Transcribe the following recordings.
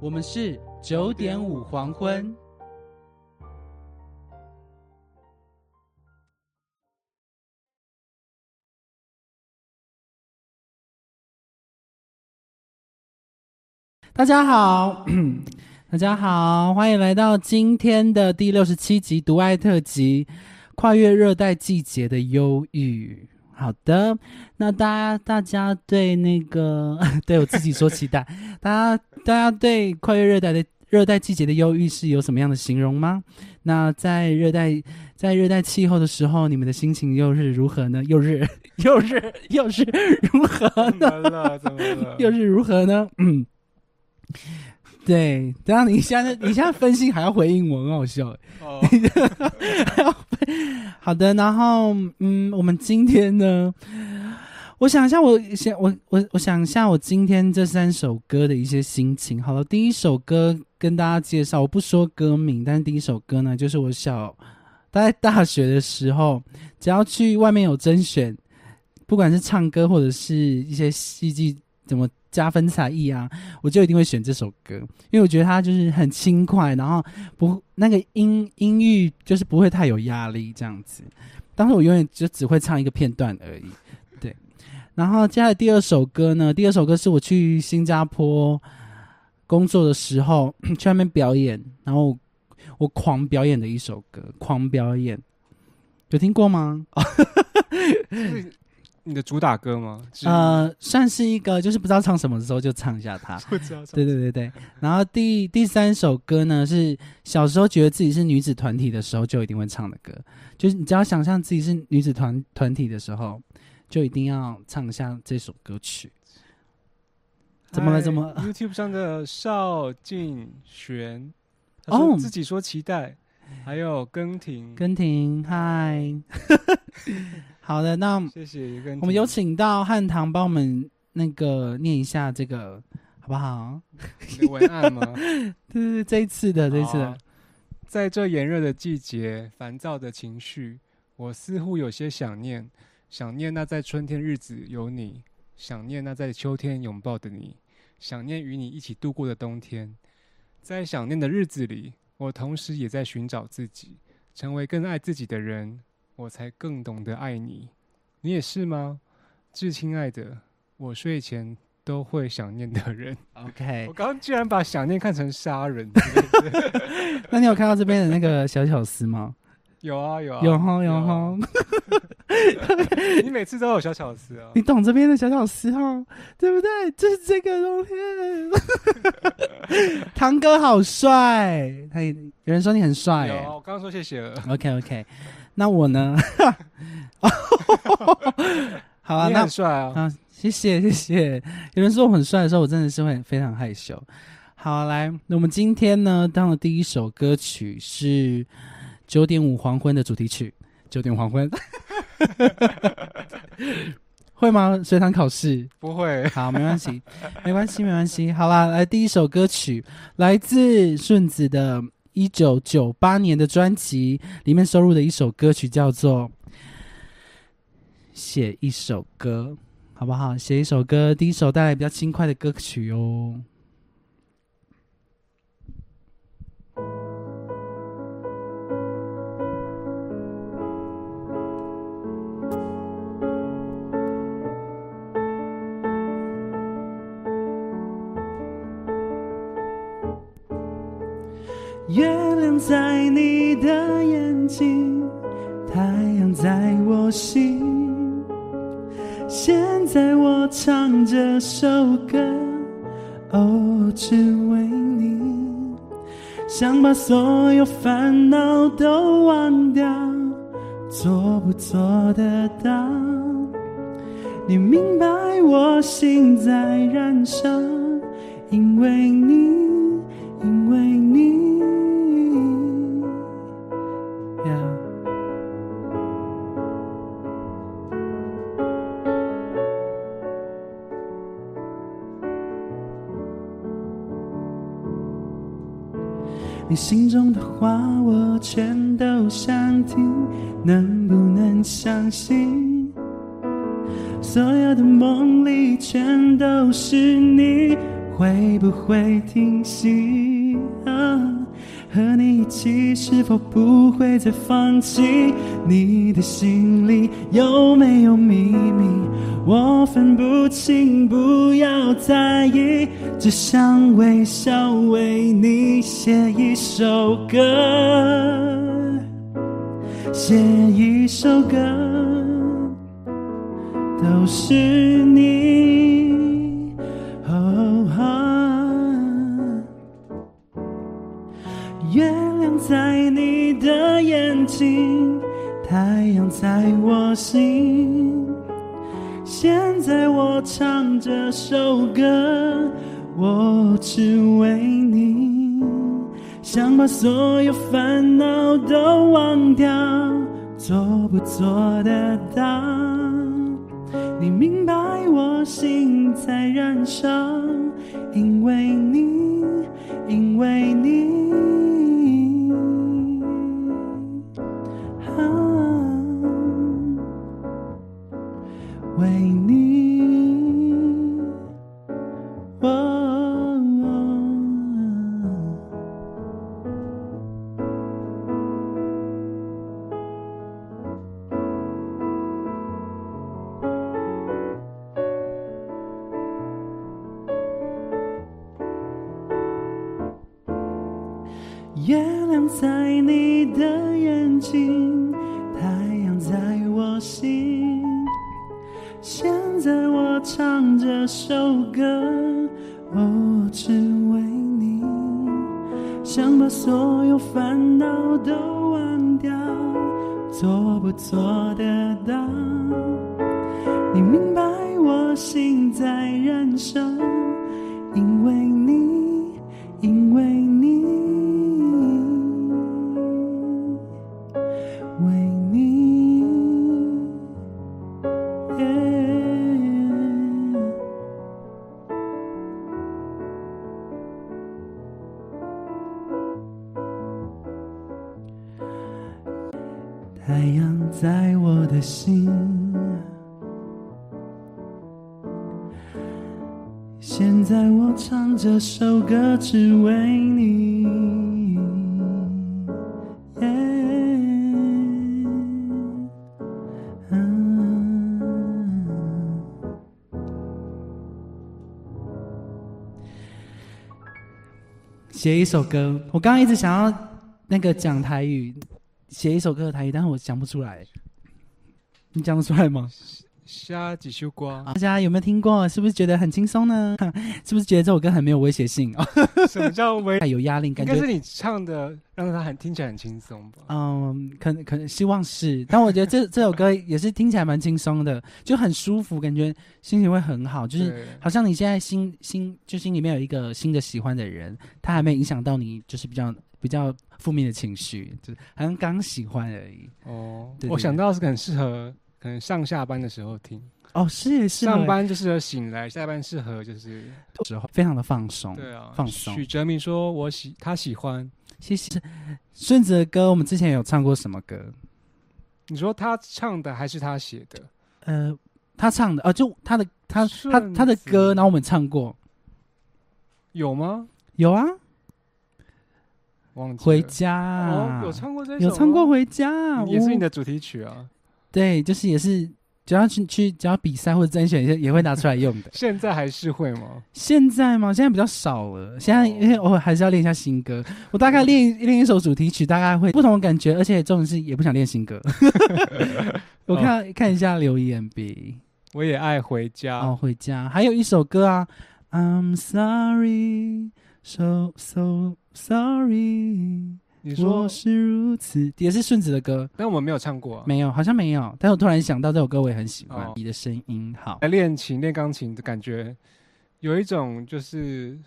我们是九点五黄昏。大家好，大家好，欢迎来到今天的第六十七集独爱特辑《跨越热带季节的忧郁》。好的，那大家大家对那个 对我自己说期待，大家大家对跨越热带的热带季节的忧郁是有什么样的形容吗？那在热带在热带气候的时候，你们的心情又是如何呢？又是 又是又是如何呢？怎么了？怎么了？又是如何呢？嗯，对，等下你现在你现在分析还要回应我，很好笑欸。哦，好的，然后嗯，我们今天呢，我想一下我，想我我我想一下我今天这三首歌的一些心情。好了，第一首歌跟大家介绍，我不说歌名，但是第一首歌呢，就是我小大概大学的时候，只要去外面有甄选，不管是唱歌或者是一些戏剧怎么加分才艺啊，我就一定会选这首歌，因为我觉得它就是很轻快，然后不那个音音域就是不会太有压力这样子。当时我永远就只会唱一个片段而已，对。然后接下来第二首歌呢，第二首歌是我去新加坡工作的时候 去外面表演，然后我狂表演的一首歌，狂表演，有听过吗？是你的主打歌吗？呃，算是一个，就是不知道唱什么的时候就唱一下它。不知道。对对对对，然后第第三首歌呢是小时候觉得自己是女子团体的时候就一定会唱的歌，就是你只要想象自己是女子团团体的时候，就一定要唱一下这首歌曲。怎么了怎么了？YouTube 上的邵静璇，他哦说自己说期待，还有根廷，根廷，嗨，好的，那谢谢。我们有请到汉唐帮我们那个念一下这个好不好？你的文案吗？对对对，这一次的这一次在这炎热的季节，烦躁的情绪，我似乎有些想念，想念那在春天日子有你，想念那在秋天拥抱的你，想念与你一起度过的冬天。在想念的日子里，我同时也在寻找自己，成为更爱自己的人，我才更懂得爱你。你也是吗，至亲爱的？我睡前都会想念的人。OK 我。刚刚居然把想念看成杀人。那你有看到这边的那个小巧思吗？有啊有啊有哈有啊哈，你每次都有小巧思啊。你懂这边的小巧思哈，对不对？就是这个东西。堂哥好帅，他也有人说你很帅有啊，哎。我刚刚说谢谢了。OK OK，那我呢？好啊，那很帅啊。啊，谢谢谢谢。有人说我很帅的时候，我真的是会非常害羞。好，来，那我们今天呢，当的第一首歌曲是九点五黄昏的主题曲，九点黄昏。会吗？随堂考试？不会，好，没关系，没关系，没关系。好啦，来第一首歌曲，来自顺子的一九九八年的专辑里面收录的一首歌曲，叫做《写一首歌》，好不好？写一首歌，第一首带来比较轻快的歌曲哦。月亮在你的眼睛，太阳在我心。现在我唱这首歌，哦，只为你，想把所有烦恼都忘掉，做不做得到？你明白我心在燃烧，因为你，因为你心中的话，我全都想听，能不能相信？所有的梦里全都是你，会不会停息？啊和你一起，是否不会再放弃？你的心里有没有秘密？我分不清，不要在意，只想微笑为你写一首歌，写一首歌，都是你。哦啊月亮在你的眼睛，太阳在我心。现在我唱这首歌，我只为你，想把所有烦恼都忘掉，做不做得到？你明白我心在燃烧，因为你，因为你。都忘掉，做不做得到？只为你。嗯写一首歌，我刚刚一直想要那个讲台语，写一首歌的台语，但是我讲不出来。你讲得出来吗？下几首歌，大家有没有听过？是不是觉得很轻松呢？是不是觉得这首歌很没有威胁性？哦，什么叫威？太有压力，感觉应该是你唱的让他很听起来很轻松吧？嗯，可能可能希望是，但我觉得这 这首歌也是听起来蛮轻松的，就很舒服，感觉心情会很好，就是好像你现在心心就心里面有一个新的喜欢的人，他还没影响到你，就是比较比较负面的情绪，就是好像刚喜欢而已。哦对，对我想到是很适合，可能上下班的时候听。哦，是是上班就适合醒来，下班适合就是时候非常的放松。对啊，放松许哲明说：“我喜他喜欢。谢谢顺子的歌，我们之前有唱过什么歌？你说他唱的还是他写的？呃，他唱的，呃，就他的他他他的歌，然后我们唱过，有吗？有啊，忘记了回家哦，有唱过这首吗，有唱过回家，也是你的主题曲啊。对，就是也是只要去去只要比赛或者甄选也也会拿出来用的。现在还是会吗？现在吗？现在比较少了。现在因为我还是要练一下新歌，我大概练练一首主题曲，大概会不同的感觉，而且重点是也不想练新歌。我看看一下留言呗。我也爱回家。哦，回家还有一首歌啊，I'm sorry, so so sorry。你说是如此，也是顺子的歌，但我们没有唱过，没有，好像没有。但我突然想到这首歌，我也很喜欢你的声音。好，来练琴练钢琴的感觉，有一种就是，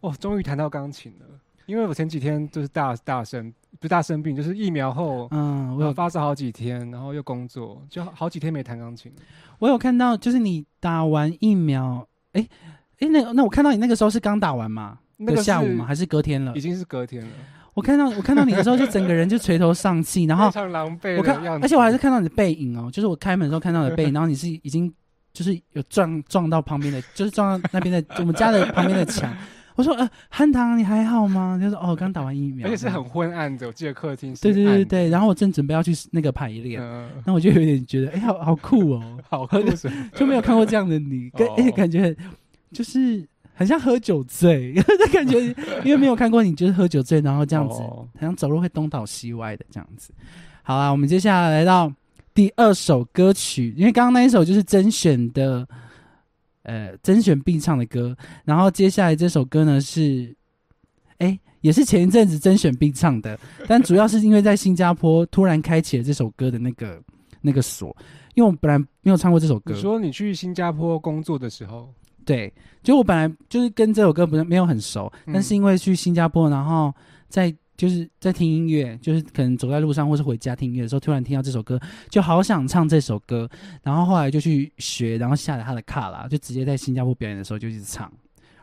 哦，终于弹到钢琴了。因为我前几天就是大大生，不大生病，就是疫苗后，嗯，我有发烧好几天，然后又工作，就好几天没弹钢琴。我有看到，就是你打完疫苗，哎哎，那那我看到你那个时候是刚打完吗？那个下午吗？还是隔天了？已经是隔天了。我看到我看到你的时候，就整个人就垂头丧气，然后 非常狼狈。我看，而且我还是看到你的背影哦，就是我开门的时候看到你的背影，然后你是已经就是有撞撞到旁边的，就是撞到那边的我们家的旁边的墙。我说呃，汉唐你还好吗？他说哦，刚打完疫苗，而且是很昏暗的，我记得客厅。对对对对，然后我正准备要去那个排练，那我就有点觉得，哎，好好酷哦，好酷，就没有看过这样的你，跟哎感觉就是。很像喝酒醉 的感觉，因为没有看过你就是喝酒醉，然后这样子，好像走路会东倒西歪的这样子。好啦，我们接下来来到第二首歌曲，因为刚刚那一首就是甄选的，呃，甄选必唱的歌。然后接下来这首歌呢是，哎，也是前一阵子甄选必唱的，但主要是因为在新加坡突然开启了这首歌的那个那个锁，因为我本来没有唱过这首歌。你说你去新加坡工作的时候。对，就我本来就是跟这首歌不是没有很熟，但是因为去新加坡，然后在就是在听音乐，就是可能走在路上或是回家听音乐的时候，突然听到这首歌，就好想唱这首歌，然后后来就去学，然后下载他的卡啦，就直接在新加坡表演的时候就一直唱，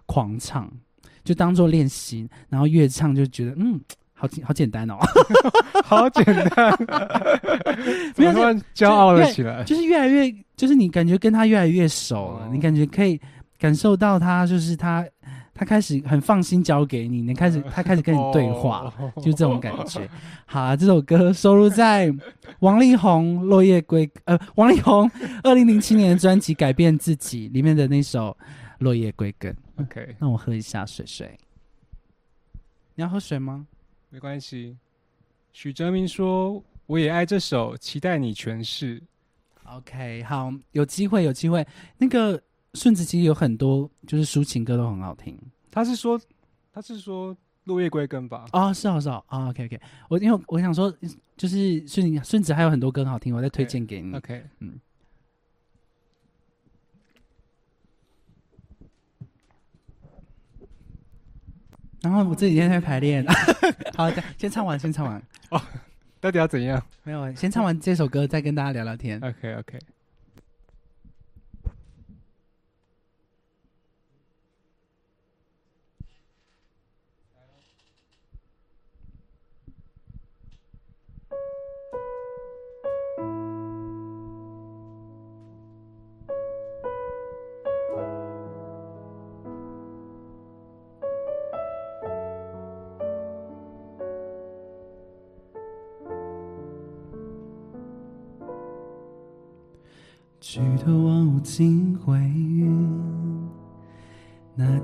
狂唱，就当做练习，然后越唱就觉得嗯，好好简单哦，好简单，没有骄傲了起来，就是越来越，就是你感觉跟他越来越熟了，你感觉可以。感受到他就是他，他开始很放心交给你，你开始他开始跟你对话，就这种感觉。好，这首歌收录在王力宏《落叶归》呃，王力宏二零零七年的专辑《改变自己》里面的那首《落叶归根》。OK，那我喝一下水水。你要喝水吗？没关系。许哲明说：“我也爱这首，期待你诠释。” OK，好，有机会有机会那个。顺子其实有很多，就是抒情歌都很好听。他是说，他是说落叶归根吧？啊，是啊，是啊。啊，OK，OK。我因为我想说，就是顺顺子还有很多歌好听，我再推荐给你。OK，嗯。然后我这几天在排练。好，先唱完，先唱完。哦，到底要怎样？没有，先唱完这首歌，再跟大家聊聊天。OK，OK。举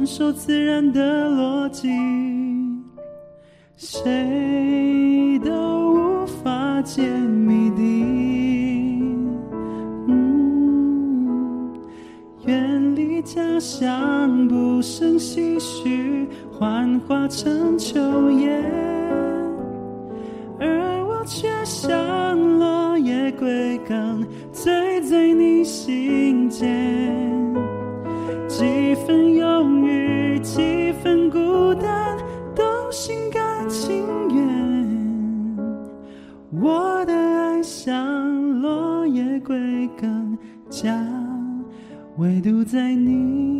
遵守自然的逻辑，谁都无法解谜底。嗯，远离家乡，不胜唏嘘，幻化成秋叶。而我却像落叶归根，醉在你心间。几分忧，几分孤单都心甘情愿。我的爱像落叶归根家唯独在你。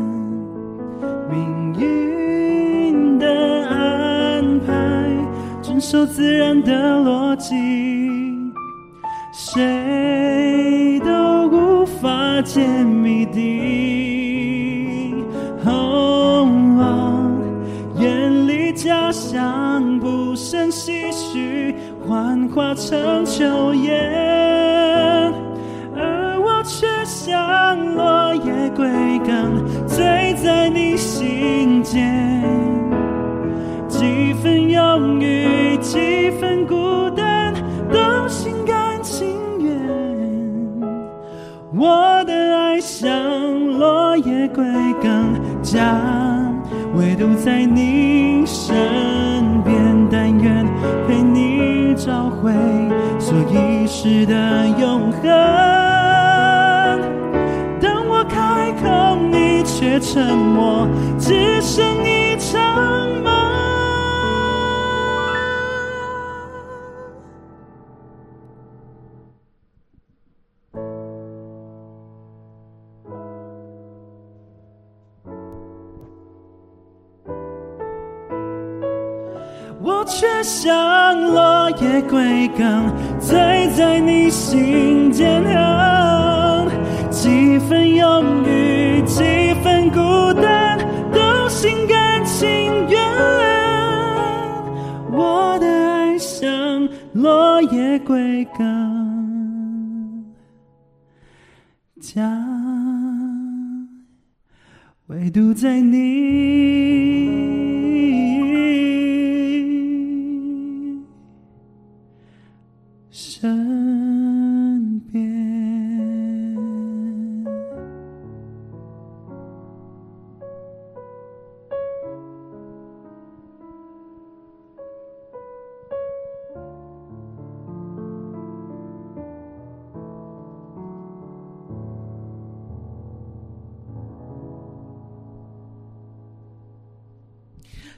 守自然的逻辑，谁都无法解谜底。哦，眼里家乡不胜唏嘘，幻化成秋叶。而我却像落叶归根，醉在你心间。几分忧郁，几分孤单，都心甘情愿。我的爱像落叶归根，家唯独在你身边。但愿陪你找回所遗失的永恒。当我开口，你却沉默，只剩一场像落叶归根，醉在你心间。几分忧郁，几分孤单，都心甘情愿。我的爱像落叶归根，家唯独在你身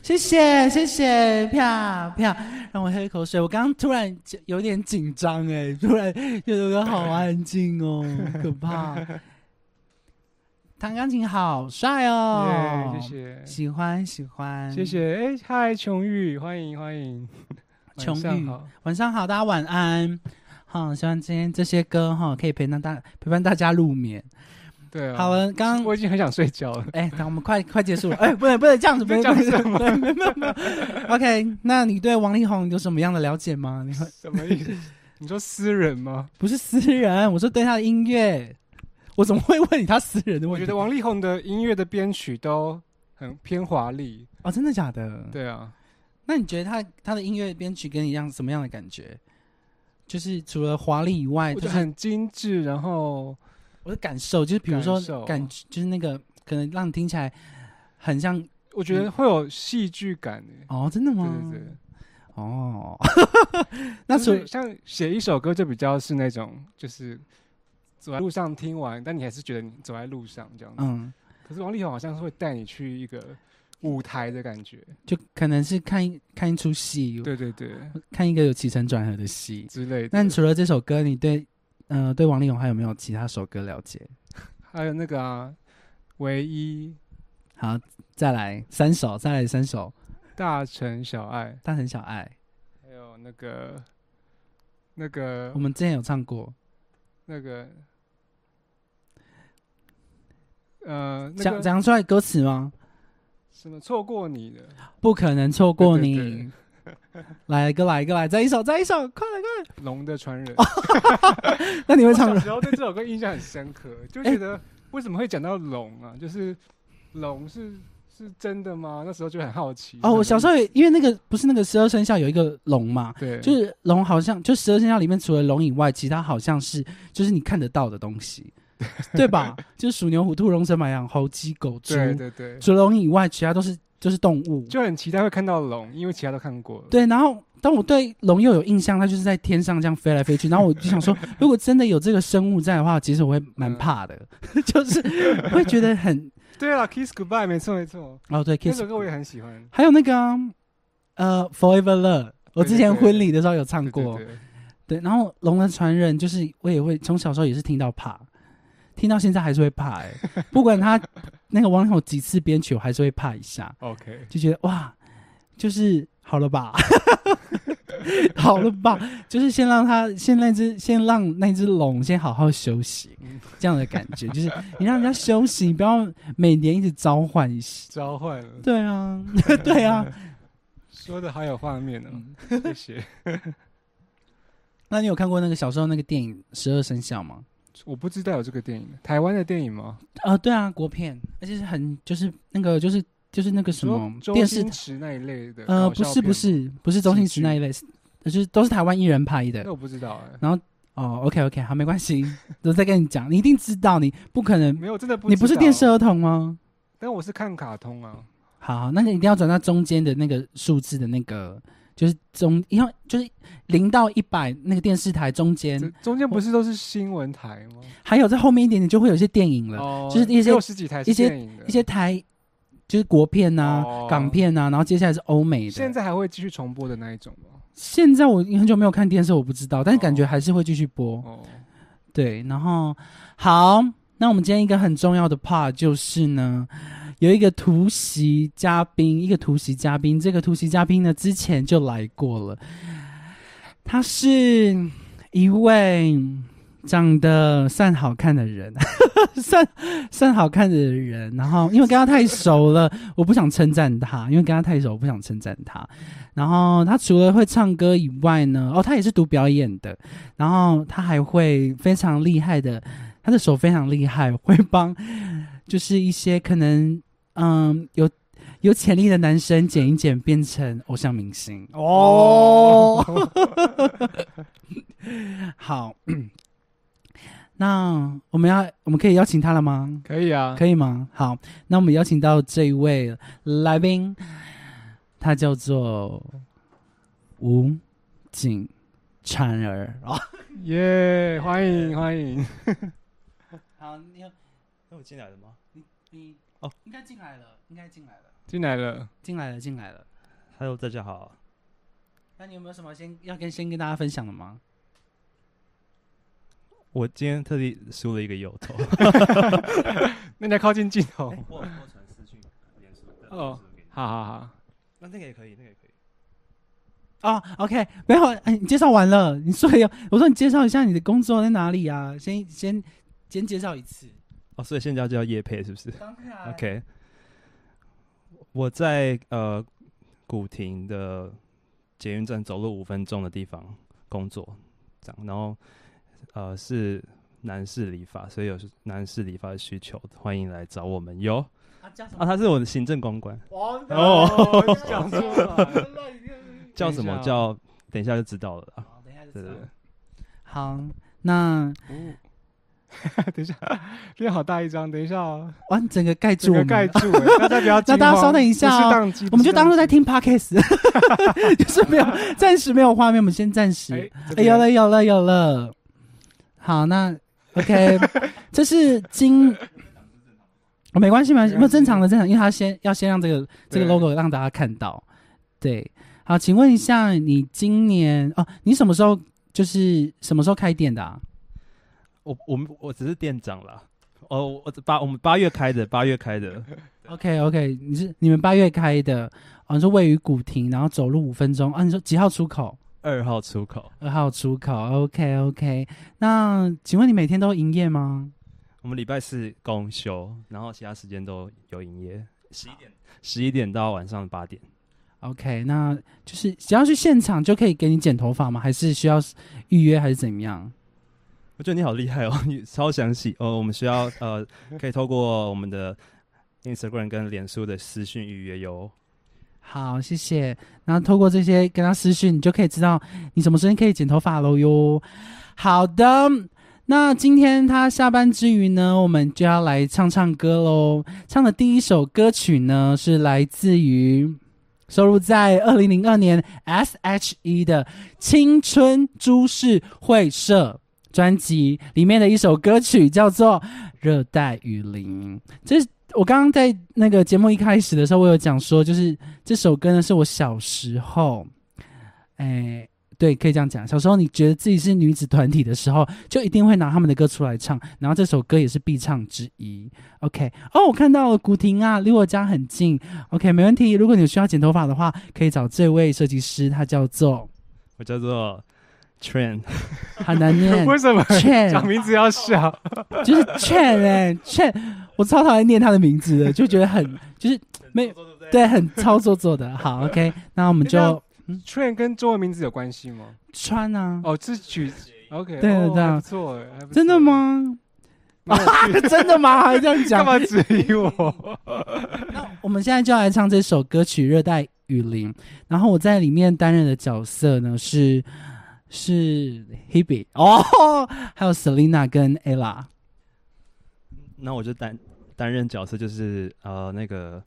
谢谢谢谢，票票，让我喝一口水。我刚刚突然有点紧张哎，突然就有个好安静哦，可怕。弹钢琴好帅哦，耶谢谢喜欢喜欢，谢。谢。哎，嗨，琼玉，欢迎欢迎，琼玉晚上好，晚上好，大家晚安。好，希望今天这些歌哈可以陪伴大陪伴大家入眠。对啊，好了，刚刚我已经很想睡觉了。哎，等我们快快结束了，哎，不能不能这样子，不能这样子没有没有没有。OK，那你对王力宏有什么样的了解吗？你会什么意思？你说私人吗？不是私人，我说对他的音乐，我怎么会问你他私人的问题？我觉得王力宏的音乐的编曲都很偏华丽。哦，真的假的？。对啊，那你觉得他他的音乐编曲跟你一样什么样的感觉？就是除了华丽以外，就很精致，然后我的感受，就是比如说感受感，就是那个可能让你听起来很像我觉得会有戏剧感诶。哦，真的吗？对对对，哦，那就除是像写一首歌就比较是那种，就是走在路上听完，但你还是觉得你走在路上这样子。嗯，可是王力宏好像是会带你去一个舞台的感觉。就可能是看一看一出戏，对对对，看一个有起承转合的戏。之类的。那你除了这首歌，你对呃对王力宏还有没有其他首歌了解？还有那个啊，唯一好，再来三首，再来三首，大城小爱，大城小爱。还有有那个那个我们之前有唱过，那个呃，那讲讲出来歌词吗？什么错过你的，不可能错过对你。对 来一个，来一个，来再一首，再一首，快来快对龙的传人。那你会我唱小时候对这首歌印象很深刻，就觉得为什么会讲到龙啊？就是龙是是真的吗？那时候就很好奇。哦，我小时候候也因为那个不是那个十二生肖有一个龙嘛，对，就是龙好像就十二生肖里面除了龙以外，其他好像是就是你看得到的东西，对吧？就是鼠牛虎兔龙蛇马羊猴鸡狗猪，对对对，除了龙以外，其他都是就是动物。就很期待会看到龙，因为其他都看过了。对，然后当我对龙又有印象，它就是在天上这样飞来飞去，然后我就想说，如果真的有这个生物在的话，其实我会蛮嗯。怕的，就是会觉得很 对啊，Kiss Goodbye，没错没错，哦，对那，kiss 首歌我也很喜欢。还有那个啊、呃，Forever Love，我之前婚礼的时候有唱对过，对对。对，然后《龙的传人》就是我也会从小时候也是听到怕，听到现在还是会怕哎、不管他 那个王力宏几次编曲，我还是会怕一下，OK，就觉得哇，就是好了吧，好了吧，就是先让他先那只先让那只龙先好好休息，嗯。这样的感觉，就是你让人家休息，你不要每年一直召唤一些。召唤。了，对啊，对啊，说的好有画面哦，嗯。谢谢。那你有看过那个小时候那个电影《十二生肖》吗？我不知道有这个电影，台湾的电影吗？呃，对啊，国片，而且是很就是那个就是就是那个什么周电视星驰那一类的？呃，不是不是不是周星驰那一类，是就是都是台湾艺人拍的那。我不知道哎，然后哦，OK OK，好，没关系，我再跟你讲，你一定知道，你不可能，没有真的不，你不是电视，儿童吗？但我是看卡通啊。好好，那你一定要转到中间的那个数字的那个，就是中，因为就是零到一百那个电视台中间，中间不是都是新闻台吗？还有在后面一点点就会有一些电影了，哦就是一些六十几台一些一些台就是国片呐、哦港片呐、然后接下来是欧美的。现在还会继续重播的那一种吗？现在我很久没有看电视，我不知道，但是感觉哦还是会继续播。哦，对，然后好，那我们今天一个很重要的 part 就是呢，有一个突袭嘉宾，一个突袭嘉宾，这个突袭嘉宾呢之前就来过了，他是一位长得算好看的人，算算好看的人，然后因为跟他太熟了，我不想称赞他，因为跟他太熟，我不想称赞他。然后他除了会唱歌以外呢，哦，他也是读表演的，然后他还会非常厉害的，他的手非常厉害，会帮就是一些可能嗯有有潜力的男生剪一剪变成偶像明星哦。好，那我们要我们可以邀请他了吗？可以啊，可以吗？好，那我们邀请到这一位来宾，他叫做吴景婵儿啊。耶，欢迎欢迎。好，你有那我进来了吗？你哦，应该进来了，应该进来了，进来了，进来了，进来了。Hello，大家好。那你有没有什么先要跟先跟大家分享的吗？我今天特地梳了一个油头。那你要靠近镜头。我我传私讯脸书的哦，好好好，那那个也可以，那个也可以。哦，OK，没有，哎，你介绍完了，你说有，我说你介绍一下你的工作在哪里啊？先先先介绍一次。哦，所以现在就要夜配是不是当然？OK。我在呃古亭的捷运站走路五分钟的地方工作，这样，然后呃是男士理发，所以有男士理发的需求，欢迎来找我们哟。啊，叫什啊，他是我的行政公关，哦哦讲错了叫什么叫？等一下就知道了啦。好，等一下就对对知道。好，那哦 等一下，这好大一张，等一下哦，哇，你整个盖住整我们，个盖住，哎大家不要 那大家稍等一下哦我们就当做在。不是宕听 podcast，就是没有，暂时没有画面，我们先暂时。有了，有了，有了。好，那 OK，这是今，哦，没关系，没关系，没有正常的正常，因为他先要先让这个这个 logo 让大家看到。对，好，请问一下，你今年哦，你什么时候就是什么时候开店的啊？我我们我只是店长啦。哦，我八我们八月开的，八月开的。OK OK，你是你们八月开的，哦，你说位于古亭，然后走路五分钟啊？你说几号出口？二号出口。二号出口，OK OK。那请问你每天都营业吗？我们礼拜四公休，然后其他时间都有营业，十一点十一点到晚上八点。OK，那就是只要去现场就可以给你剪头发吗？还是需要预约还是怎么样？我觉得你好厉害哦，你超详细哦。我们需要呃，可以透过我们的 Instagram 跟脸书的私讯预约哟。好，谢谢。然后透过这些跟他私讯，你就可以知道你什么时间可以剪头发喽哟。好的，那今天他下班之余呢，我们就要来唱唱歌喽。唱的第一首歌曲呢，是来自于收录在二零零二年 S.H.E 的《青春株式会社》专辑里面的一首歌曲，叫做《热带雨林》。这我刚刚在那个节目一开始的时候，我有讲说，就是这首歌呢是我小时候，哎，对，可以这样讲。小时候你觉得自己是女子团体的时候，就一定会拿他们的歌出来唱，然后这首歌也是必唱之一。OK，哦，我看到了古婷啊，离我家很近。OK，没问题。如果你需要剪头发的话，可以找这位设计师，他叫做我叫做 Trend，很难念 为什么 Chen 讲名字要笑？就是 Chen 哎、Chen，我超讨厌念他的名字的，就觉得很就是没对，很操作做的。好，OK，那我们就 Train 跟中文名字有关系吗？穿啊。哦，这是取 OK，对对对啊还不错不真的？吗？啊 真的吗？还这样讲 干？嘛质疑我？那我们现在就要来唱这首歌曲《热带雨林》，然后我在里面担任的角色呢是是 Hebe 哦，还有 Selina 跟 Ella。那我就担担任角色就是呃那个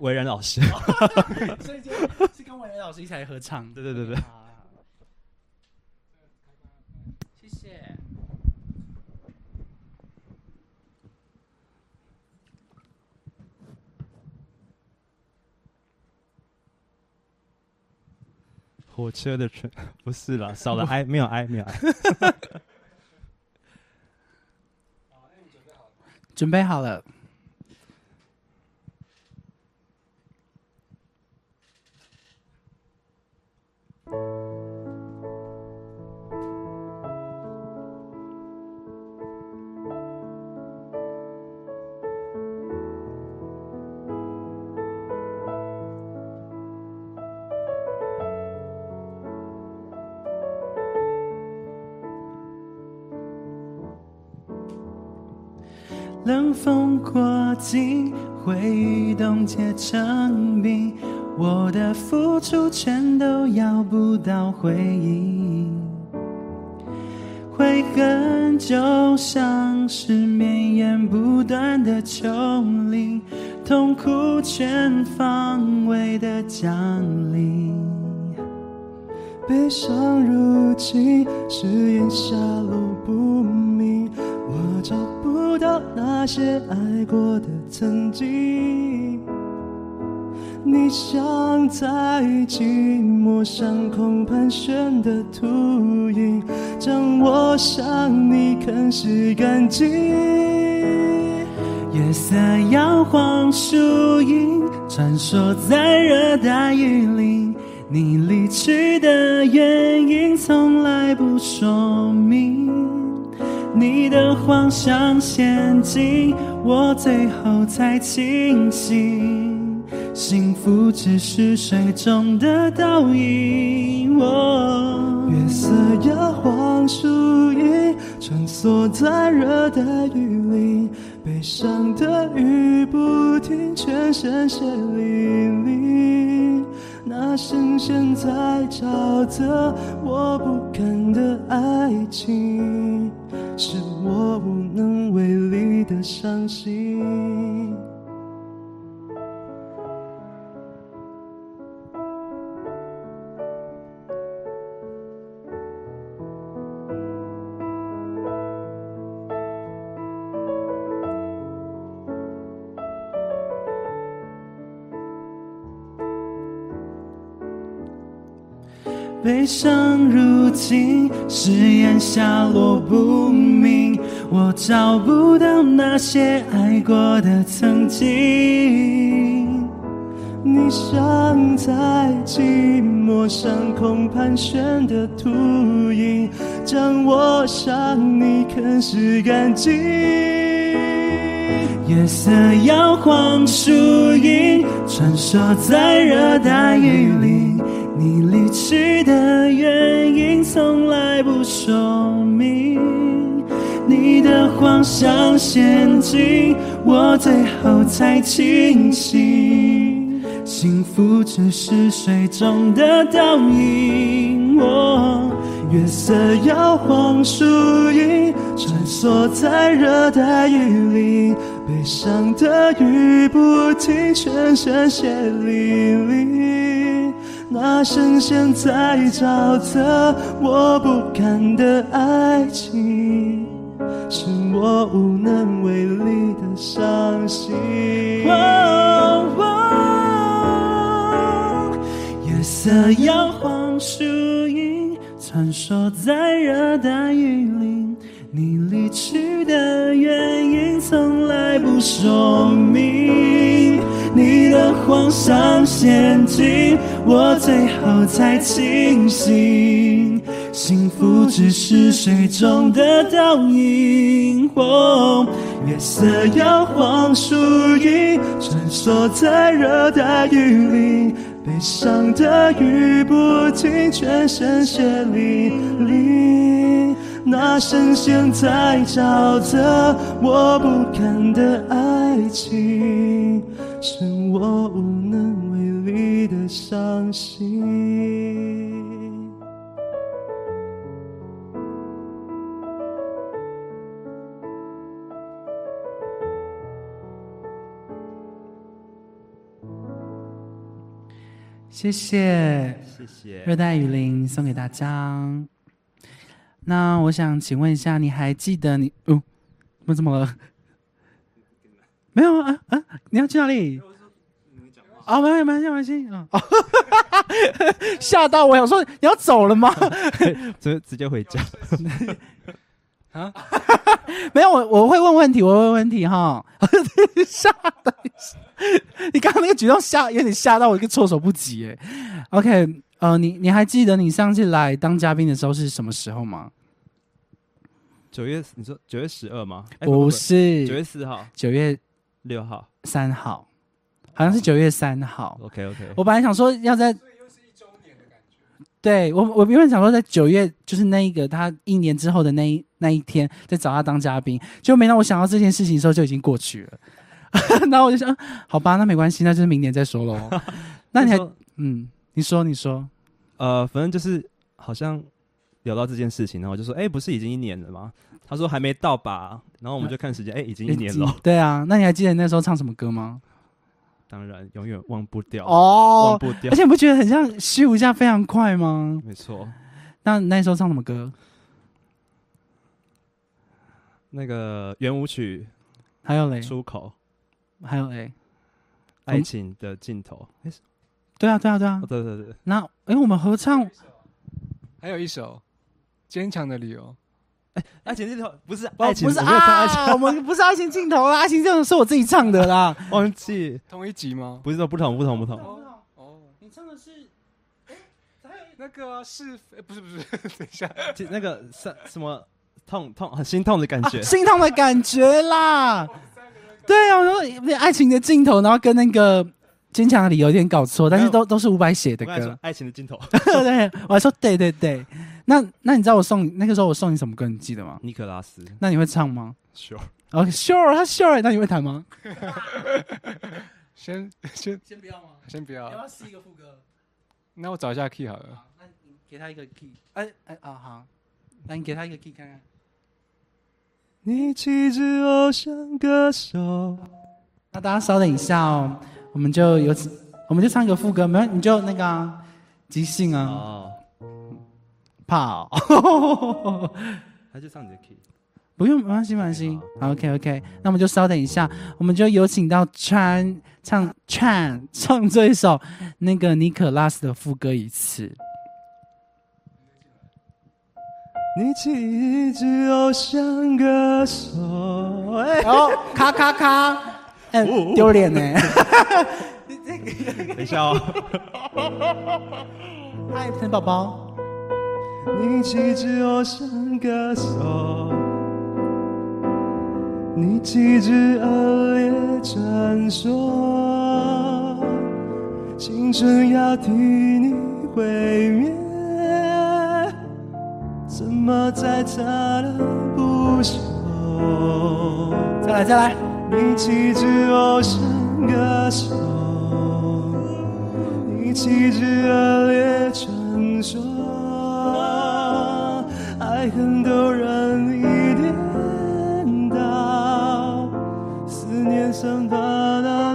维然老师。所以就是跟维然老师一起来合唱。对对对对。火车的车 不是啦，少了 i 没有 i 没有 i。准备好了。像在寂寞上空盘旋的秃鹰，将我向你啃食干净。夜色摇晃树影，穿梭在热带雨林。你离去的原因从来不说明，你的谎像陷阱，我最后才清醒。幸福只是水中的倒影。哦月色摇晃树影，穿梭在热带雨林，悲伤的雨不停，全身血淋淋。那深陷在沼泽我不堪的爱情，是我无能为力的伤心。悲伤如今，誓言下落不明，我找不到那些爱过的曾经。你像在寂寞上空盘旋的秃鹰，将我想你啃食干净。夜色摇晃树影，穿梭在热带雨林。你离去的原因从来不说明，你的谎像陷阱，我最后才清醒。幸福只是水中的倒影。我月色摇晃树影，穿梭在热带雨林，悲伤的雨不停，全身血淋淋。那深陷在沼泽，我不甘的爱情，是我无能为力的伤心。夜色摇晃树影，穿梭在热带雨林。你离去的原因从来不说明，的谎像陷阱，我最后才清醒。幸福只是水中的倒影。哦月色摇晃树影，穿梭在热带雨林。悲伤的雨不停，全身血淋淋。那深陷在沼泽，我不堪的爱情，是我无能为力的伤心。谢谢谢谢。热带雨林送给大家。那我想请问一下，你还记得你哦？我怎么了？没有啊啊！你要去哪里？啊，没有没有没关系啊！哦吓到我，想说你要走了吗？直直接回家。啊，没有，我我会问问题，我会问问题哈。吓到一下，你刚刚那个举动吓有点吓到我，一个措手不及哎。OK，呃，你你还记得你上次来当嘉宾的时候是什么时候吗？九月，你说九月十二吗？哎不是，九月四号、九月六号。三号，好像是九月三号。OK OK。我本来想说要在，对我我原本想说在九月，就是那一个他一年之后的那一那一天，再找他当嘉宾，就没让我想到这件事情的时候就已经过去了。然后我就想，啊好吧，那没关系，那就是明年再说喽。那你还嗯，你说你说，呃，反正就是好像聊到这件事情，然后我就说，哎、不是已经一年了吗？他说还没到吧，然后我们就看时间，哎、已经一年了。对啊，那你还记得那时候唱什么歌吗？当然，永远忘不掉，哦忘，不掉而。且你不觉得很像虚无下非常快吗？没错，那那时候唱什么歌？那个圆舞曲还有嘞，出口，还有嘞，爱情的尽头。对啊，对啊，对啊哦。对对对，那哎，我们合唱还有一首《坚强的理由爱情镜头不是哦爱情，不是爱情，啊，我们不是爱情镜头啦，爱情镜头是我自己唱的啦。忘记，》同一集吗？不是说不同不同不同。哦，你唱的是那个啊是，哎不是不是，等一下，就那个什什么痛痛很心痛的感觉，心痛的感觉啦。对啊，我说爱情的镜头，然后跟那个坚强的理由有点搞错，但是都都是伍佰写的歌。爱情的尽头，对，我还说对对对。那那你知道我送你那个时候我送你什么歌？你记得吗？尼可拉斯那你会唱吗 sure，他 sure，那你会弹吗？先先先不要吗？先不要，要试一个副歌？那我找一下 key 好了。那你给他一个 key。哎哎啊好，那你给他一个 key 看看。你气质偶像歌手，那大家稍等一下哦，我们就有请，我们就唱一个副歌，没有你就那个啊即兴啊，哦，怕哦，他就唱你的 key，不用，没关系，没关系。好，OK OK，那我们就稍等一下，我们就有请到川唱川唱这一首那个尼可拉斯的副歌一次。你气质偶像歌手，哎。然后咔咔咔，哎，丢脸呢。你这个等一下哦，嗨，陈宝宝，你气质偶像歌手，你气质恶劣传说，青春要替你毁灭，怎么再擦了不朽？再来再来，你气质偶像歌手，你气质恶劣传说，爱恨都让你颠倒，思念伤疤难。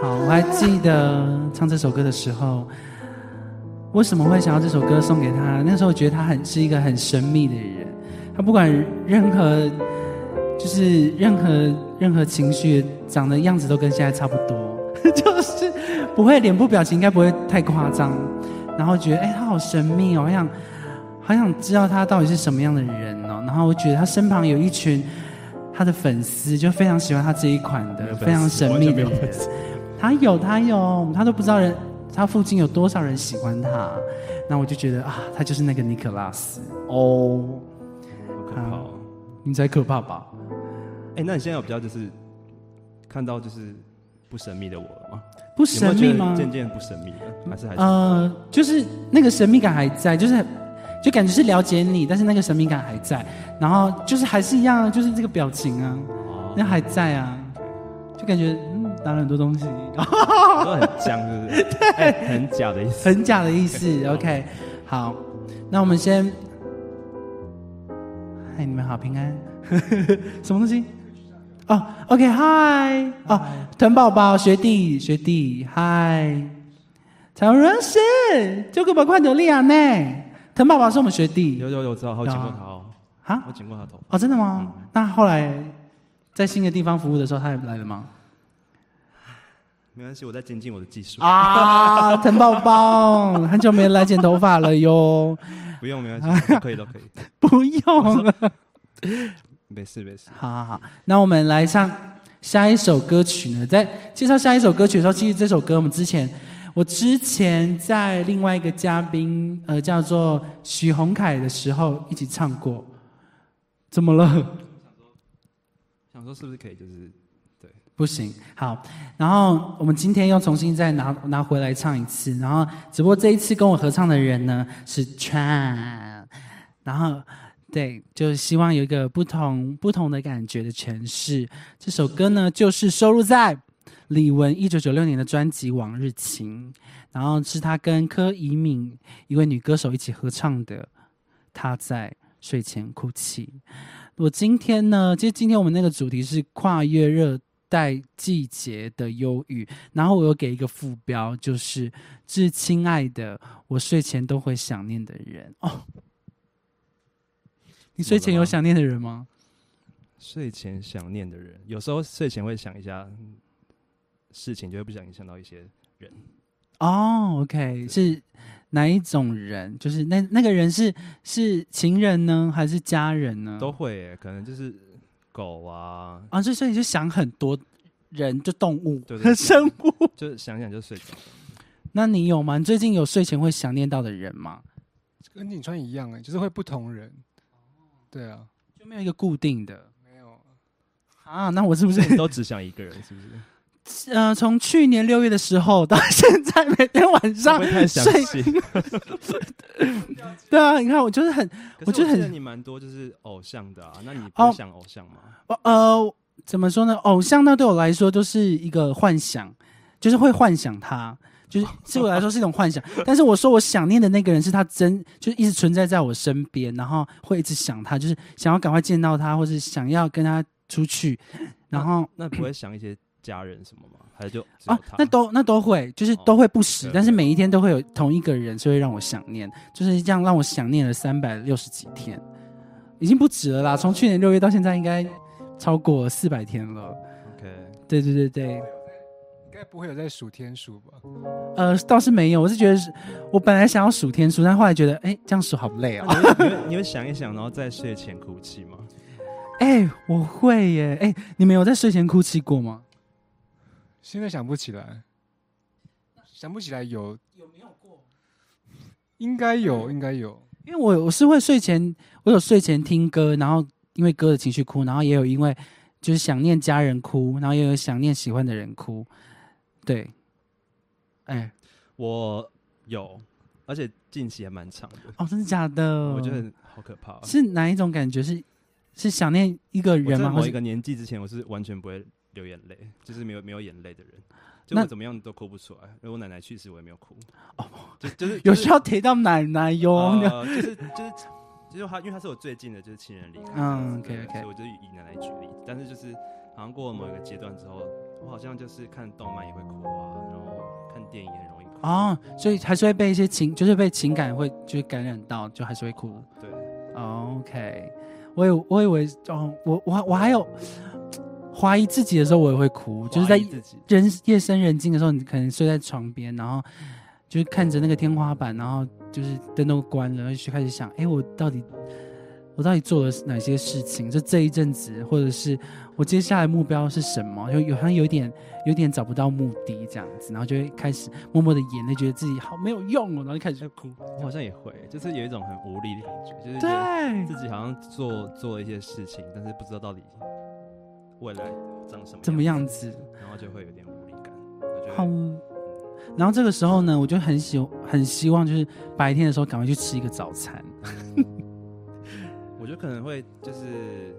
好，我还记得唱这首歌的时候，为什么会想要这首歌送给他？那时候我觉得他很是一个很神秘的人，他不管任何就是任何任何情绪长的样子都跟现在差不多，就是不会脸部表情应该不会太夸张，然后觉得哎、他好神秘哦，好想好想知道他到底是什么样的人哦，然后我觉得他身旁有一群他的粉丝，就非常喜欢他这一款的非常神秘的粉丝。他有，他有，他都不知道人，他附近有多少人喜欢他。那我就觉得啊，他就是那个尼可拉斯哦，怕哦。你才可怕吧？哎，那你现在有比较就是看到就是不神秘的我了吗？不神秘吗？渐渐不神秘了，还是还是？呃，就是那个神秘感还在，就是就感觉是了解你，但是那个神秘感还在，然后就是还是一样，就是这个表情啊，哦那还在啊，就感觉嗯，打了很多东西，都很僵，是不是？哎很假的意思。很假的意思。OK，好，那我们先，嗨，你们好，平安，什么东西？哦，OK，嗨，哦，豚宝宝学弟学弟，嗨，才有认识，就个把快努力啊呢。豚宝宝是我们学弟有有有，知道，我剪过他哦，啊我，剪过他头。哦，真的吗？那后来在新的地方服务的时候，他也来了吗？没关系，我在精进我的技术。啊，豚宝宝，很久没来剪头发了哟，不用，没关系，都可以都可以，不用了。没事没事。好好好，那我们来唱下一首歌曲呢。在介绍下一首歌曲的时候，其实这首歌我们之前，我之前在另外一个嘉宾，呃，叫做许宏凯的时候一起唱过。怎么了？想说是不是可以就是不行，好，然后我们今天又重新再拿拿回来唱一次，然后只不过这一次跟我合唱的人呢是 Chan，然后对，就希望有一个不同不同的感觉的诠释。这首歌呢，就是收录在李玟一九九六年的专辑《往日情》，然后是他跟柯以敏一位女歌手一起合唱的《她在睡前哭泣》。我今天呢，其实今天我们那个主题是跨越热带季节的忧郁，然后我又给一个副标，就是“致亲爱的，我睡前都会想念的人”。哦，你睡前有想念的人吗？睡前想念的人，有时候睡前会想一下嗯事情，就会不想影响到一些人。哦，OK，是哪一种人？就是那那个人是是情人呢，还是家人呢？都会耶，可能就是狗啊，啊，所以所以你就想很多人，就动物对对和对生物。就是想想就睡着。那你有吗？你最近有睡前会想念到的人吗？跟景川一样哎，就是会不同人。对啊，就没有一个固定的没有，啊？那我是不是 都只想一个人，是不是？呃，从去年六月的时候到现在，每天晚上睡，细？对啊，你看我就是很是我觉得很你蛮多就是偶像的啊，那你哦不想偶像吗？我呃，怎么说呢？偶像那，对我来说都是一个幻想，就是会幻想他，就是对我来说是一种幻想。但是我说我想念的那个人是他真，就是一直存在在我身边，然后会一直想他，就是想要赶快见到他，或是想要跟他出去，然后那不会想一些家人什么吗？还是就啊，那都那都会，就是都会不时，对但是每一天都会有同一个人所以让我想念，就是这样让我想念了三百六十几天，已经不止了啦。从去年六月到现在，应该超过四百天了。OK，对对对对，应该不会有在数天数吧？呃，倒是没有，我是觉得是我本来想要数天数，但后来觉得，哎，这样数好累哦。那你会你会你会想一想，然后在睡前哭泣吗？哎、我会耶！哎、你们有在睡前哭泣过吗？现在想不起来，想不起来有有没有过？应该有，应该有。因为我我是会睡前，我有睡前听歌，然后因为歌的情绪哭，然后也有因为就是想念家人哭，然后也有想念喜欢的人哭。对，哎、我有，而且近期还蛮长的，哦，真的假的？我觉得好可怕。是哪一种感觉？是是想念一个人吗？某一个年纪之前，我是完全不会流眼泪，就是没有没有眼泪的人，就那我怎么样都哭不出来。因为我奶奶去世，我也没有哭。哦，就就是 有就是需要提到奶奶哟？呃，就是就是就是他，因为他是我最近的，就是亲人离开。嗯对 OK，OK 所以我就以奶奶举例。但是就是好像过了某一个阶段之后，我好像就是看动漫也会哭啊，然后看电影也很容易哭。哦，所以还是会被一些情，就是被情感会就是感染到，就还是会哭。对，哦 OK，我以我以为哦，我我我还有怀疑自己的时候，我也会哭，就是在人夜深人静的时候，你可能睡在床边，然后就是看着那个天花板，然后就是灯都关了，然后就开始想，哎，我到底我到底做了哪些事情？就这一阵子，或者是我接下来目标是什么？就 有好像有一点有点找不到目的这样子，然后就会开始默默的眼泪，觉得自己好没有用哦，然后就开始就哭。我好像也会，就是有一种很无力的感觉，就是自己好像做做了一些事情，但是不知道到底未来长什么怎么样样子？然后就会有点无力感。我觉好，然后这个时候呢，我就很喜很希望，就是白天的时候赶快去吃一个早餐。我觉得可能会就是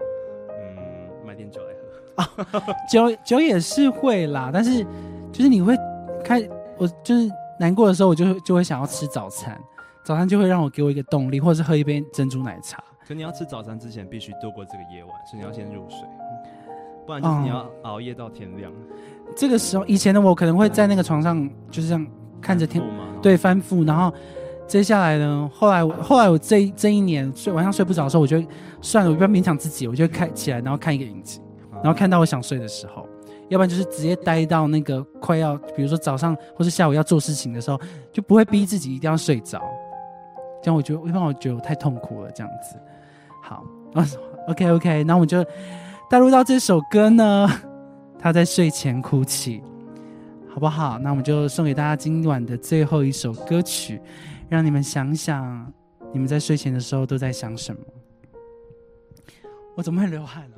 嗯买点酒来喝啊。酒酒也是会啦，但是就是你会开，我就是难过的时候，我就会就会想要吃早餐，早餐就会让我给我一个动力，或者是喝一杯珍珠奶茶。可你要吃早餐之前必须度过这个夜晚，所以你要先入睡，不然就是你要熬夜到天亮。这个时候，以前的我可能会在那个床上，就是这样看着天对，翻覆，然后接下来呢，后来我后来我这这一年睡晚上睡不着的时候，我就算了，我不要勉强自己，我就开起来，然后看一个影集。然然后看到我想睡的时候，要不然就是直接待到那个快要，比如说早上或是下午要做事情的时候，就不会逼自己一定要睡着。这样我觉得，因为我觉得我太痛苦了，这样子。好，OK OK，那我们就带入到这首歌呢，他在睡前哭泣，好不好？那我们就送给大家今晚的最后一首歌曲，让你们想想你们在睡前的时候都在想什么。我怎么会流汗啊？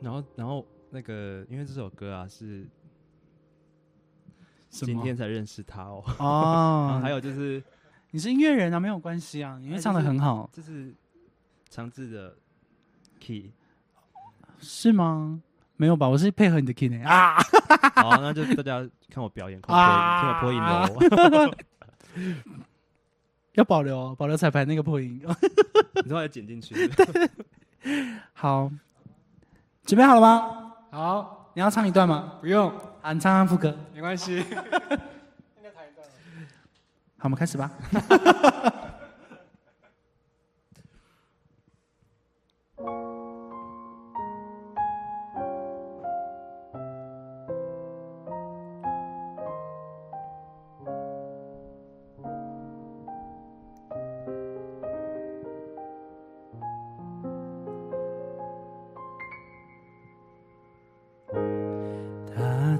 然后然后那个，因为这首歌啊是今天才认识他哦。然哦后，还有就是你是音乐人啊，没有关系啊，你会唱的很好，这是长治的 key，是吗？没有吧？我是配合你的 key 呢啊！好，那就大家看我表演，看我啊破音，听我破音喽。要保留哦保留彩排那个破音。你说要剪进去，好，准备好了吗？好，你要唱一段吗？不用，啊，你唱唱副歌。没关系。好，我们开始吧。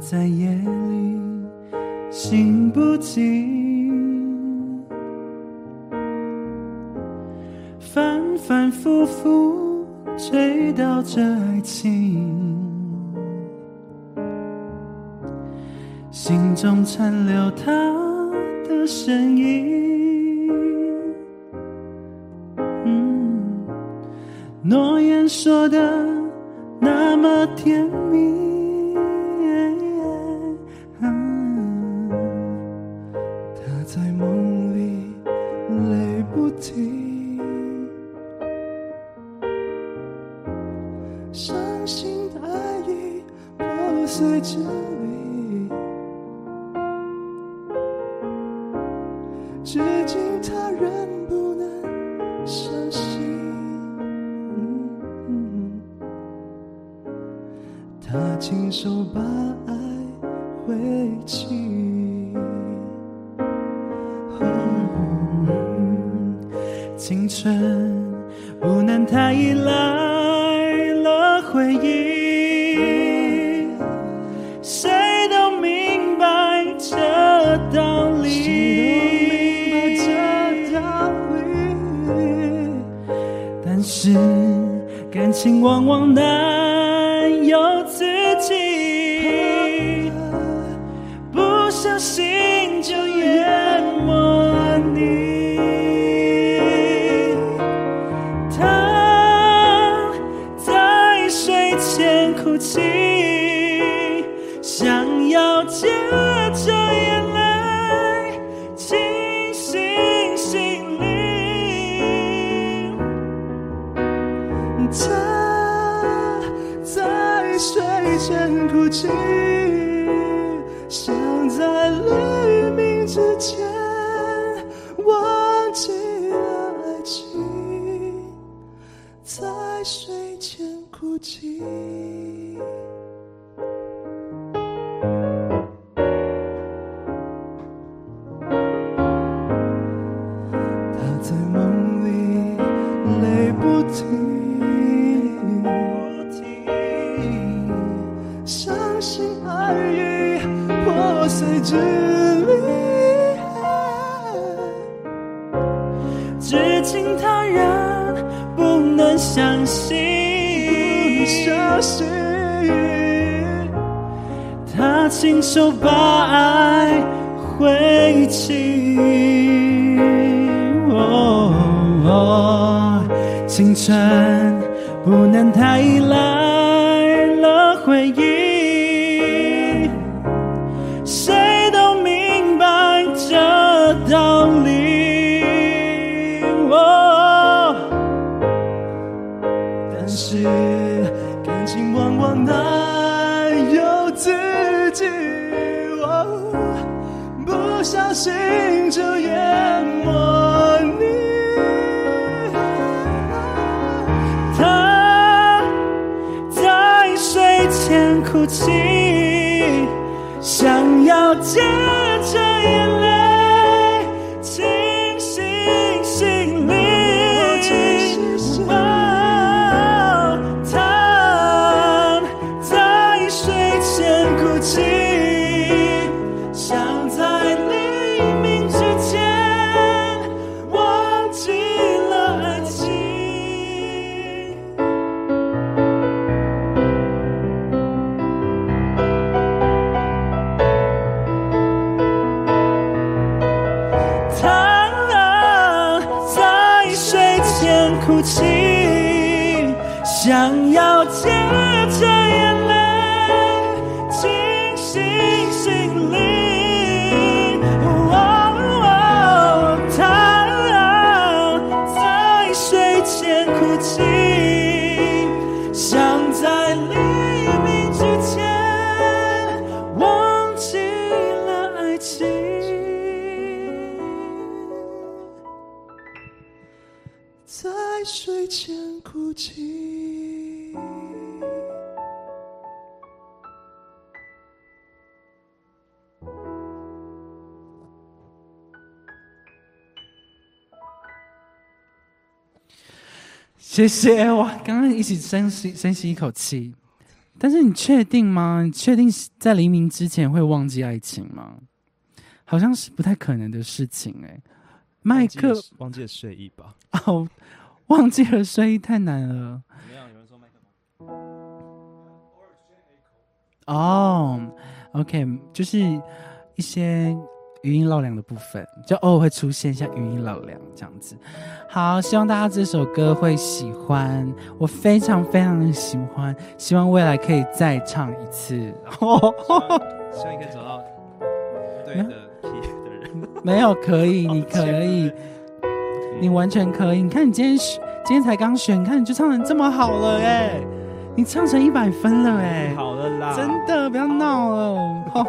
在夜里醒不静，反反复复追悼着爱情，心中残留他的身影。情想要见谢谢哇！刚刚一起深吸深吸一口气，但是你确定吗？你确定在黎明之前会忘记爱情吗？好像是不太可能的事情哎、麦克忘记了睡意吧？哦，忘记了睡衣太难了怎么样？有人说麦克风？哦。OK，就是一些语音绕梁的部分，就偶尔会出现一下语音绕梁这样子。好，希望大家这首歌会喜欢，我非常非常的喜欢，希望未来可以再唱一次。希望你可以找到对的 key 的人。没有可以，你可以，你完全可以。你看你今天，今天才刚选，你看你就唱成这么好了哎，你唱成一百分了哎，好了啦，真的不要闹了。好，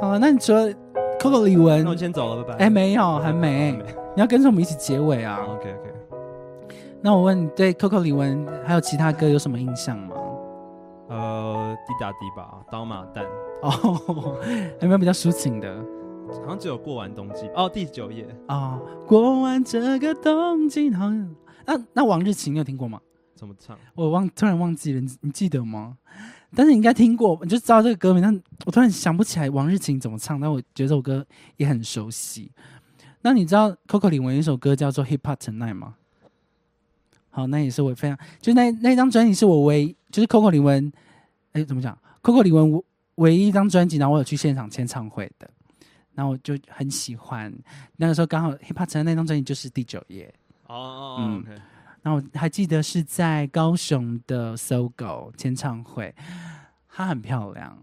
好，那你除了 Coco 李玟那我，先走了，拜拜。哎，没有，还没，你要跟着我们一起结尾啊。OK OK，那我问你，对 Coco 李玟还有其他歌有什么印象吗？呃，滴答滴吧，刀马旦，哦，有没有比较抒情的？好像只有过完冬季哦，第九页哦，过完这个冬季，好像那那往日情你有听过吗？怎么唱？我忘突然忘记了，你你记得吗？但是你应该听过，你就知道这个歌名。但我突然想不起来王日晴怎么唱，但我觉得这首歌也很熟悉。那你知道 Coco 李玟有一首歌叫做《Hip Hop Tonight》吗？好，那也是我非常，就那那张专辑是我唯就是 Coco 李玟，哎，怎么讲？Coco 李玟唯一一张专辑，然后我有去现场签唱会的，然后我就很喜欢。那个时候刚好 Hip Hop 城那张专辑就是第九页，哦然后我还记得是在高雄的搜狗签唱会，她很漂亮，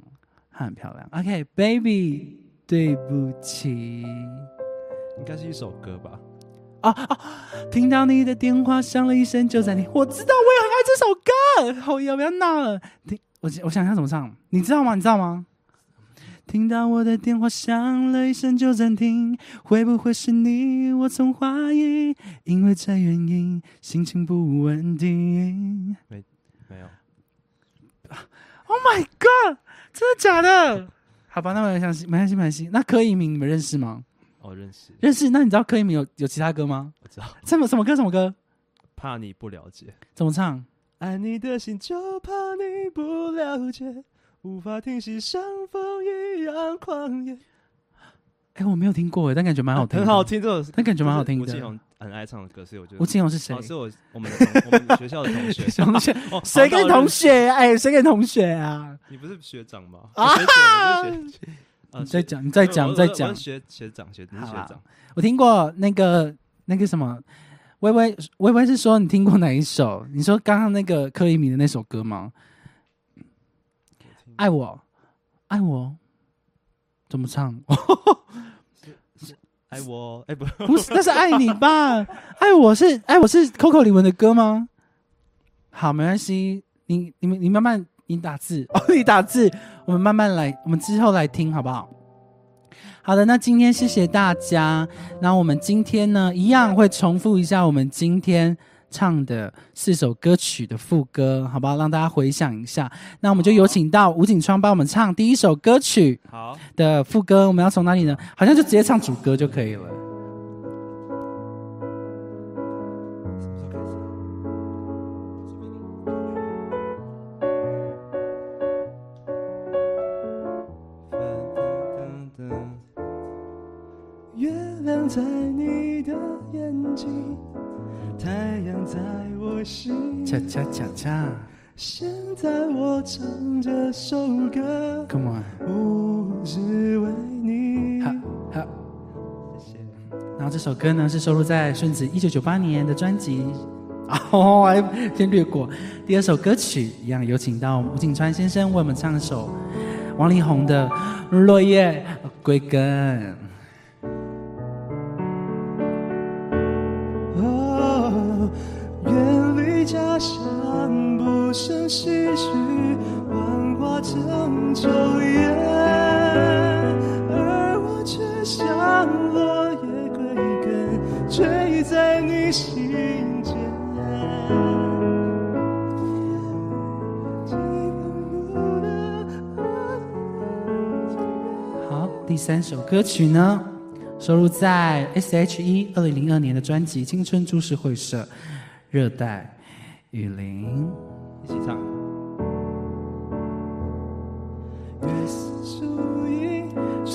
她很漂亮。OK，Baby，、对不起。应该是一首歌吧？啊啊！听到你的电话响了一声，就在你，我知道，我也很爱这首歌。好，要不要闹了？听，我我想一下怎么唱，你知道吗？你知道吗？听到我的电话响了一声就暂停，会不会是你？我总怀疑，因为这原因心情不稳定。没没有，Oh my god！真的假的？好吧，那我相信，没关系，没关系。那柯以敏你们认识吗？哦，认识，认识。那你知道柯以敏有有其他歌吗？我知道，什么什么歌？什么歌？怕你不了解，怎么唱？爱你的心就怕你不了解，无法停息，像风一样狂野。哎、我没有听过哎，但感觉蛮好听的，很好。听，这首 但感觉蛮好听的吴奇隆很爱唱的歌，所以我觉得吴奇隆是谁？哦，是我我们的同我们学校的同学。同学，哦，谁跟你同学？学？哎，谁跟你同学啊？你不是学长吗？啊学姐，我是学姐。啊你再讲，你再讲，我再讲。学学长，学你是好啊学长。我听过那个那个什么，微微微微是说你听过哪一首？你说刚刚那个柯以敏的那首歌吗？爱我，爱我，怎么唱？爱我，哎不，不是，那是爱你吧？爱我是爱我是 Coco 李玟的歌吗？好，没关系，你你们你慢慢你打字 哦，你打字，我们慢慢来，我们之后来听好不好？好的，那今天谢谢大家。那我们今天呢，一样会重复一下我们今天唱的四首歌曲的副歌，好不好？让大家回想一下。那我们就有请到吴景川帮我们唱第一首歌曲好，的副歌。我们要从哪里呢？好像就直接唱主歌就可以了。月亮在你的眼睛，太阳在我心。恰恰恰恰现在我唱这首歌，，Come on。不只为你。好，好。谢谢。然后这首歌呢是收录在顺子一九九八年的专辑。哦，还先略过。第二首歌曲一样有请到吴景川先生为我们唱一首王力宏的《落叶归根》。胜唏嘘，万花成秋叶，而我却像落叶归根，坠在你心间。好，第三首歌曲呢，收录在 S.H.E 二零零二年的专辑《青春株式会社》《热带雨林》。一起唱。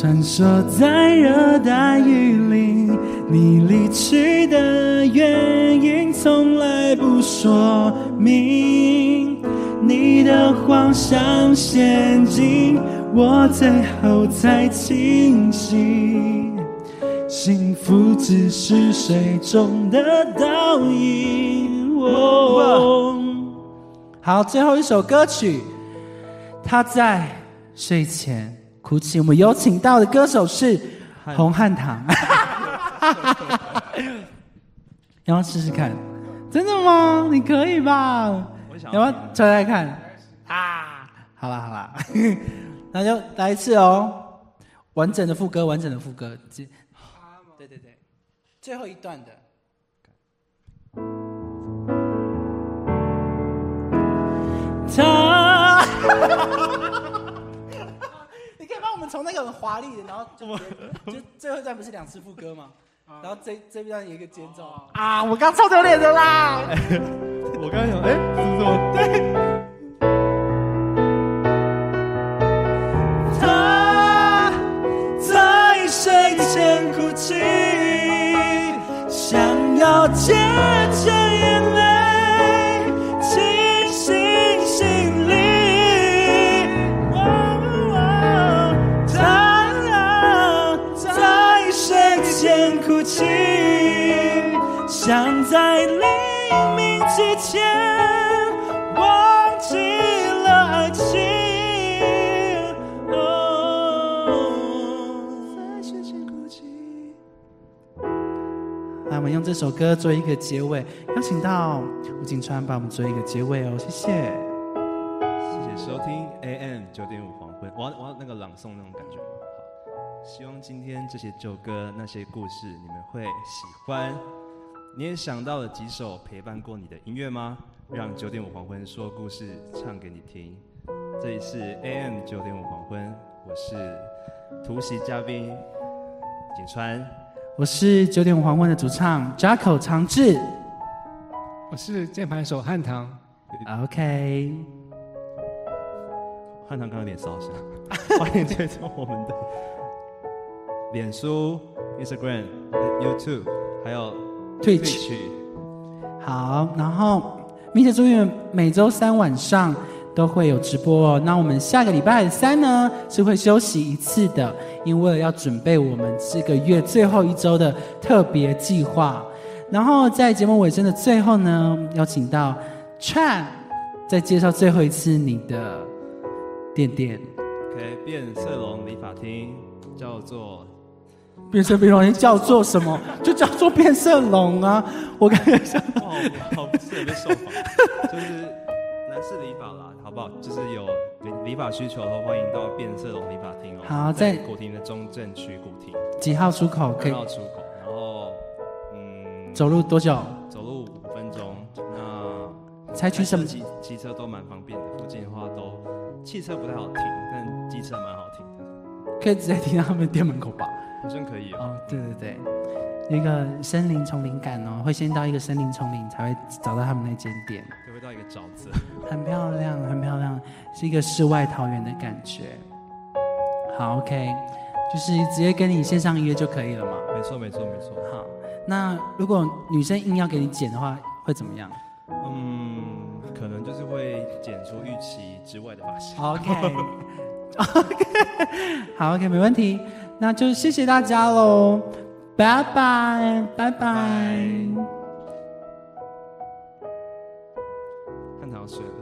穿梭在热带雨林，你离去的原因从来不说明，你的谎像陷阱，我最后才清醒。幸福只是水中的倒影。哦好，最后一首歌曲，他在睡前哭泣。我们有请到的歌手是洪汉堂，要不要试试看？真的吗？你可以吧？我想要不要猜猜看？啊，好啦好啦，那就来一次哦，完整的副歌，完整的副歌，这对对对，最后一段的。他，们从那个很华丽的，然后就就最后一段不是两次副歌吗？然后这这边有一个间奏啊！我刚超丢脸的啦！我刚刚想，哎，是什么？这首歌做一个结尾，邀请到吴景川帮我们做一个结尾哦，谢谢。谢谢收听 AM 九点五黄昏。我要我要那个朗诵那种感觉吗？好，希望今天这些旧歌那些故事你们会喜欢。你也想到了几首陪伴过你的音乐吗？让九点五黄昏说故事唱给你听。这里是 AM 九点五黄昏，我是突袭嘉宾景川。我是九点五黄昏的主唱 Jacko 长志。我是键盘手汉唐，，OK。汉唐刚刚有点烧声，欢迎追踪我们的脸书、Instagram、YouTube，还有 Twitch 好，然后密切注意，每周三晚上都会有直播哦。那我们下个礼拜三呢是会休息一次的，因为要准备我们这个月最后一周的特别计划。然后在节目尾声的最后呢，邀请到 Chan 再介绍最后一次你的店店。OK 变色龙理发厅叫做变色美容仪叫做什么？就叫做变色龙啊！我刚刚想，哇，好不适合被受访，就是男士理发啦，好不好？就是有理理发需求的话，欢迎到变色龙理发厅哦。好在古亭的中正区古亭几号出口可以出口，然后嗯，走路多久？走路五分钟。那采取什么？骑骑车都蛮方便的，附近的话都汽车不太好停，但机车蛮好停的，可以直接停到他们店门口吧？好像可以哦。哦，对对对，有一个森林丛林感哦，会先到一个森林丛林才会找到他们那间店，到一个沼泽？很漂亮，很漂亮，是一个世外桃源的感觉。好，OK，就是直接跟你线上约就可以了嘛。没错，没错，没错。好，那如果女生硬要给你剪的话，会怎么样嗯，可能就是会剪出预期之外的发型。？OK，OK，好，OK，没问题。那就谢谢大家喽，拜拜，拜拜。看他要睡了。